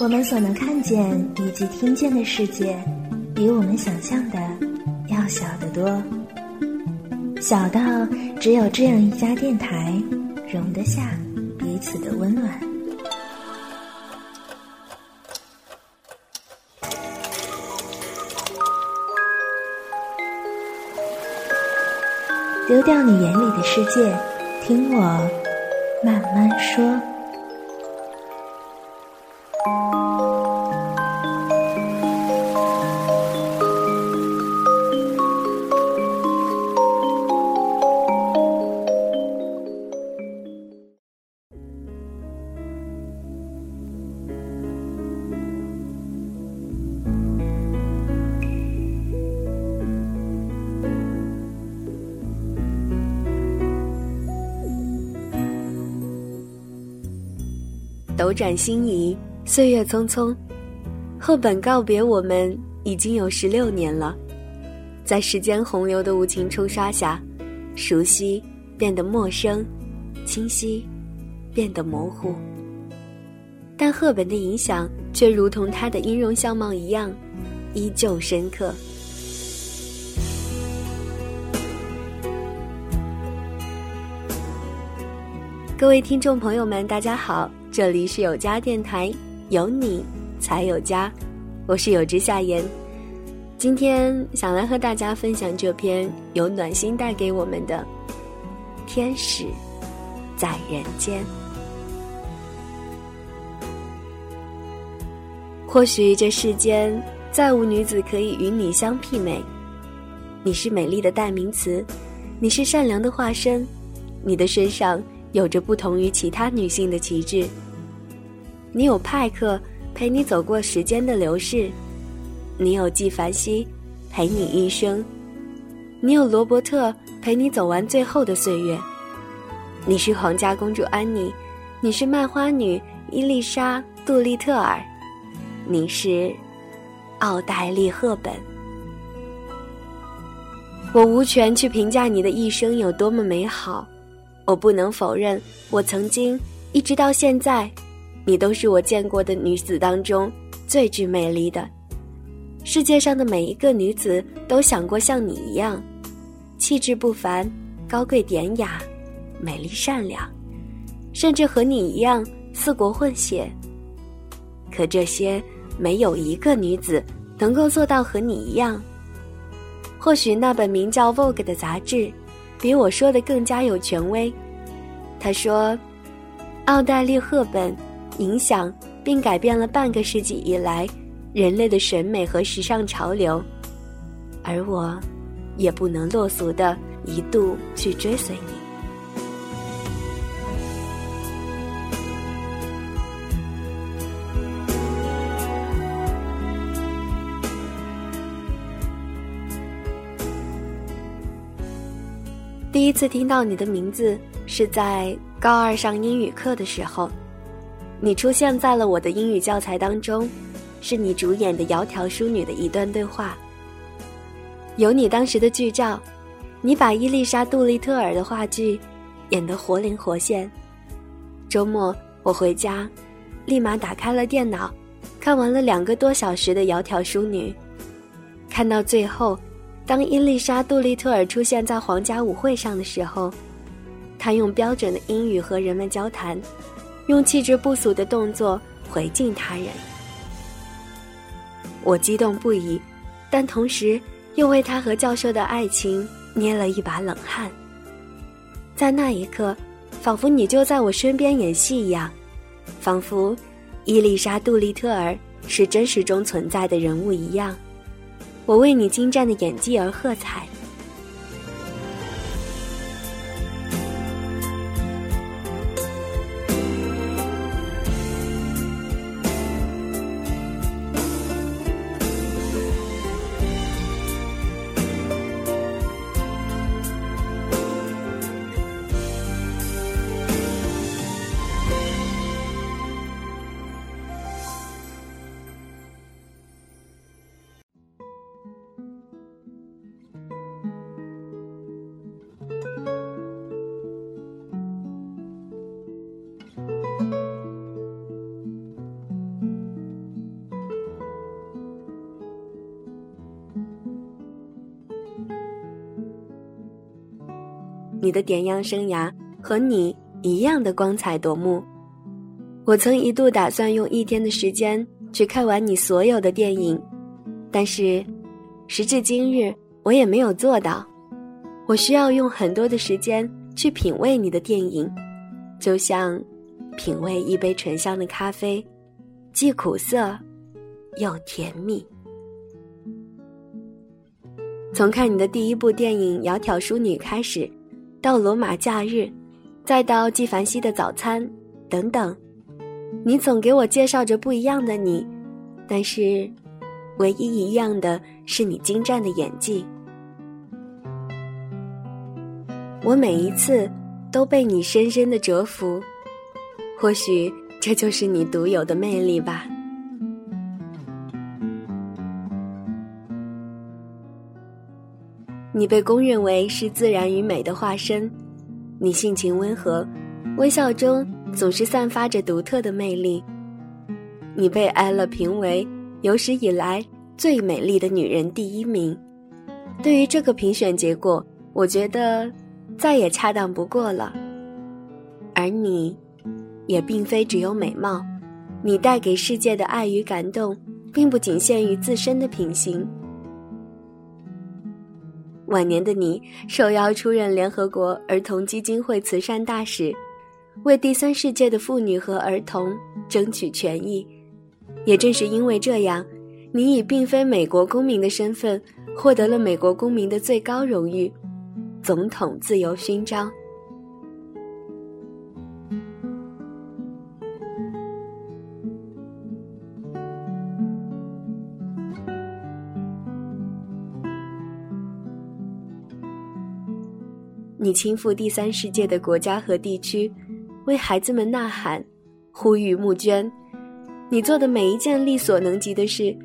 我们所能看见以及听见的世界，比我们想象的要小得多，小到只有这样一家电台容得下彼此的温暖。丢掉你眼里的世界，听我慢慢说。斗转星移，岁月匆匆，赫本告别我们已经有十六年了。在时间洪流的无情冲刷下，熟悉变得陌生，清晰变得模糊。但赫本的影响却如同她的音容相貌一样，依旧深刻。各位听众朋友们，大家好。这里是有家电台，有你才有家，我是有之夏言。今天想来和大家分享这篇由暖心带给我们的《天使在人间》。或许这世间再无女子可以与你相媲美，你是美丽的代名词，你是善良的化身，你的身上有着不同于其他女性的旗帜。你有派克陪你走过时间的流逝，你有纪梵希陪你一生，你有罗伯特陪你走完最后的岁月。你是皇家公主安妮，你是卖花女伊丽莎杜丽特尔，你是奥黛丽赫本。我无权去评价你的一生有多么美好，我不能否认，我曾经一直到现在。你都是我见过的女子当中最具魅力的。世界上的每一个女子都想过像你一样，气质不凡，高贵典雅，美丽善良，甚至和你一样四国混血。可这些没有一个女子能够做到和你一样。或许那本名叫《Vogue》的杂志，比我说的更加有权威。他说，奥黛丽·赫本。影响并改变了半个世纪以来人类的审美和时尚潮流，而我，也不能落俗的一度去追随你。第一次听到你的名字是在高二上英语课的时候。你出现在了我的英语教材当中，是你主演的《窈窕淑女》的一段对话。有你当时的剧照，你把伊丽莎·杜丽特尔的话剧演得活灵活现。周末我回家，立马打开了电脑，看完了两个多小时的《窈窕淑女》。看到最后，当伊丽莎·杜丽特尔出现在皇家舞会上的时候，她用标准的英语和人们交谈。用气质不俗的动作回敬他人，我激动不已，但同时又为他和教授的爱情捏了一把冷汗。在那一刻，仿佛你就在我身边演戏一样，仿佛伊丽莎·杜丽特尔是真实中存在的人物一样，我为你精湛的演技而喝彩。你的点样生涯和你一样的光彩夺目。我曾一度打算用一天的时间去看完你所有的电影，但是时至今日，我也没有做到。我需要用很多的时间去品味你的电影，就像品味一杯醇香的咖啡，既苦涩又甜蜜。从看你的第一部电影《窈窕淑女》开始，到《罗马假日》，再到纪梵希的早餐等等，你总给我介绍着不一样的你，但是，唯一一样的是你精湛的演技。我每一次都被你深深的折服，或许这就是你独有的魅力吧。你被公认为是自然与美的化身，你性情温和，微笑中总是散发着独特的魅力。你被艾乐评为有史以来最美丽的女人第一名。对于这个评选结果，我觉得再也恰当不过了。而你，也并非只有美貌，你带给世界的爱与感动，并不仅限于自身的品行。晚年的你受邀出任联合国儿童基金会慈善大使，为第三世界的妇女和儿童争取权益。也正是因为这样，你以并非美国公民的身份，获得了美国公民的最高荣誉——总统自由勋章。你亲赴第三世界的国家和地区，为孩子们呐喊，呼吁募捐。你做的每一件力所能及的事，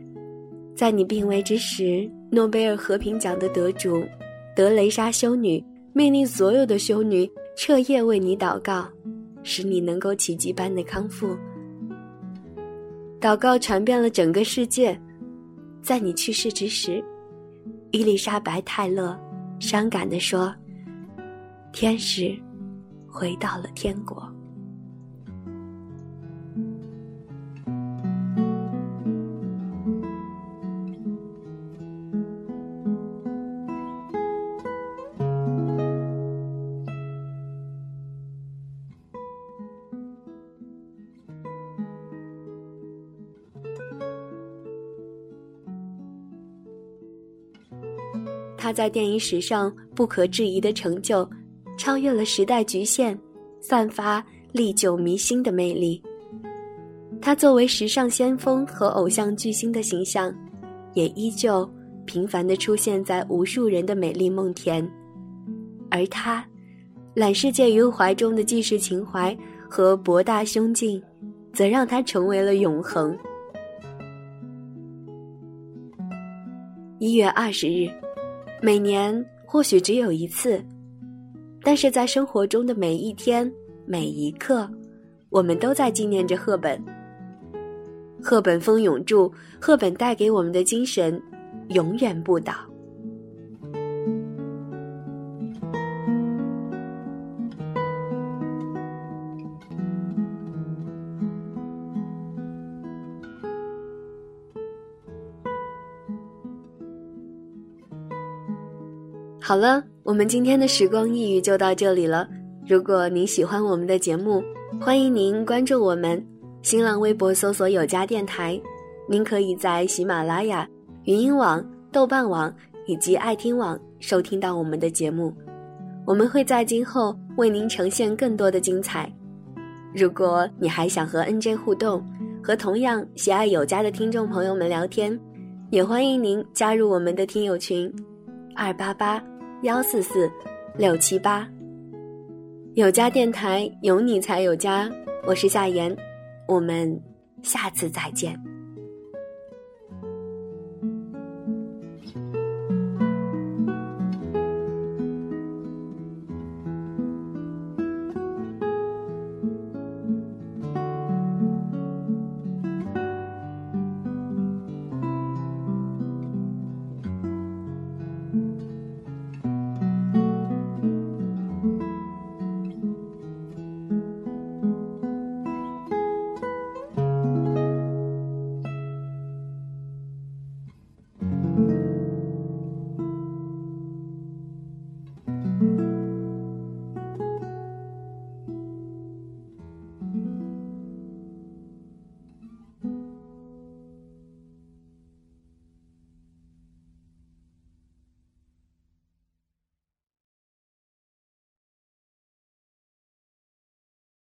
在你病危之时，诺贝尔和平奖的得主德雷莎修女命令所有的修女彻夜为你祷告，使你能够奇迹般的康复。祷告传遍了整个世界。在你去世之时，伊丽莎白·泰勒伤感地说。天使回到了天国。他在电影史上不可置疑的成就。超越了时代局限，散发历久弥新的魅力。他作为时尚先锋和偶像巨星的形象，也依旧频繁地出现在无数人的美丽梦田。而他，揽世界于怀中的济世情怀和博大胸襟，则让他成为了永恒。一月二十日，每年或许只有一次。但是在生活中的每一天、每一刻，我们都在纪念着赫本。赫本风永驻，赫本带给我们的精神，永远不倒。好了，我们今天的时光一语就到这里了。如果您喜欢我们的节目，欢迎您关注我们，新浪微博搜索“有家电台”。您可以在喜马拉雅、云音网、豆瓣网以及爱听网收听到我们的节目。我们会在今后为您呈现更多的精彩。如果你还想和 NJ 互动，和同样喜爱有家的听众朋友们聊天，也欢迎您加入我们的听友群：二八八。幺四四六七八，有家电台有你才有家，我是夏言，我们下次再见。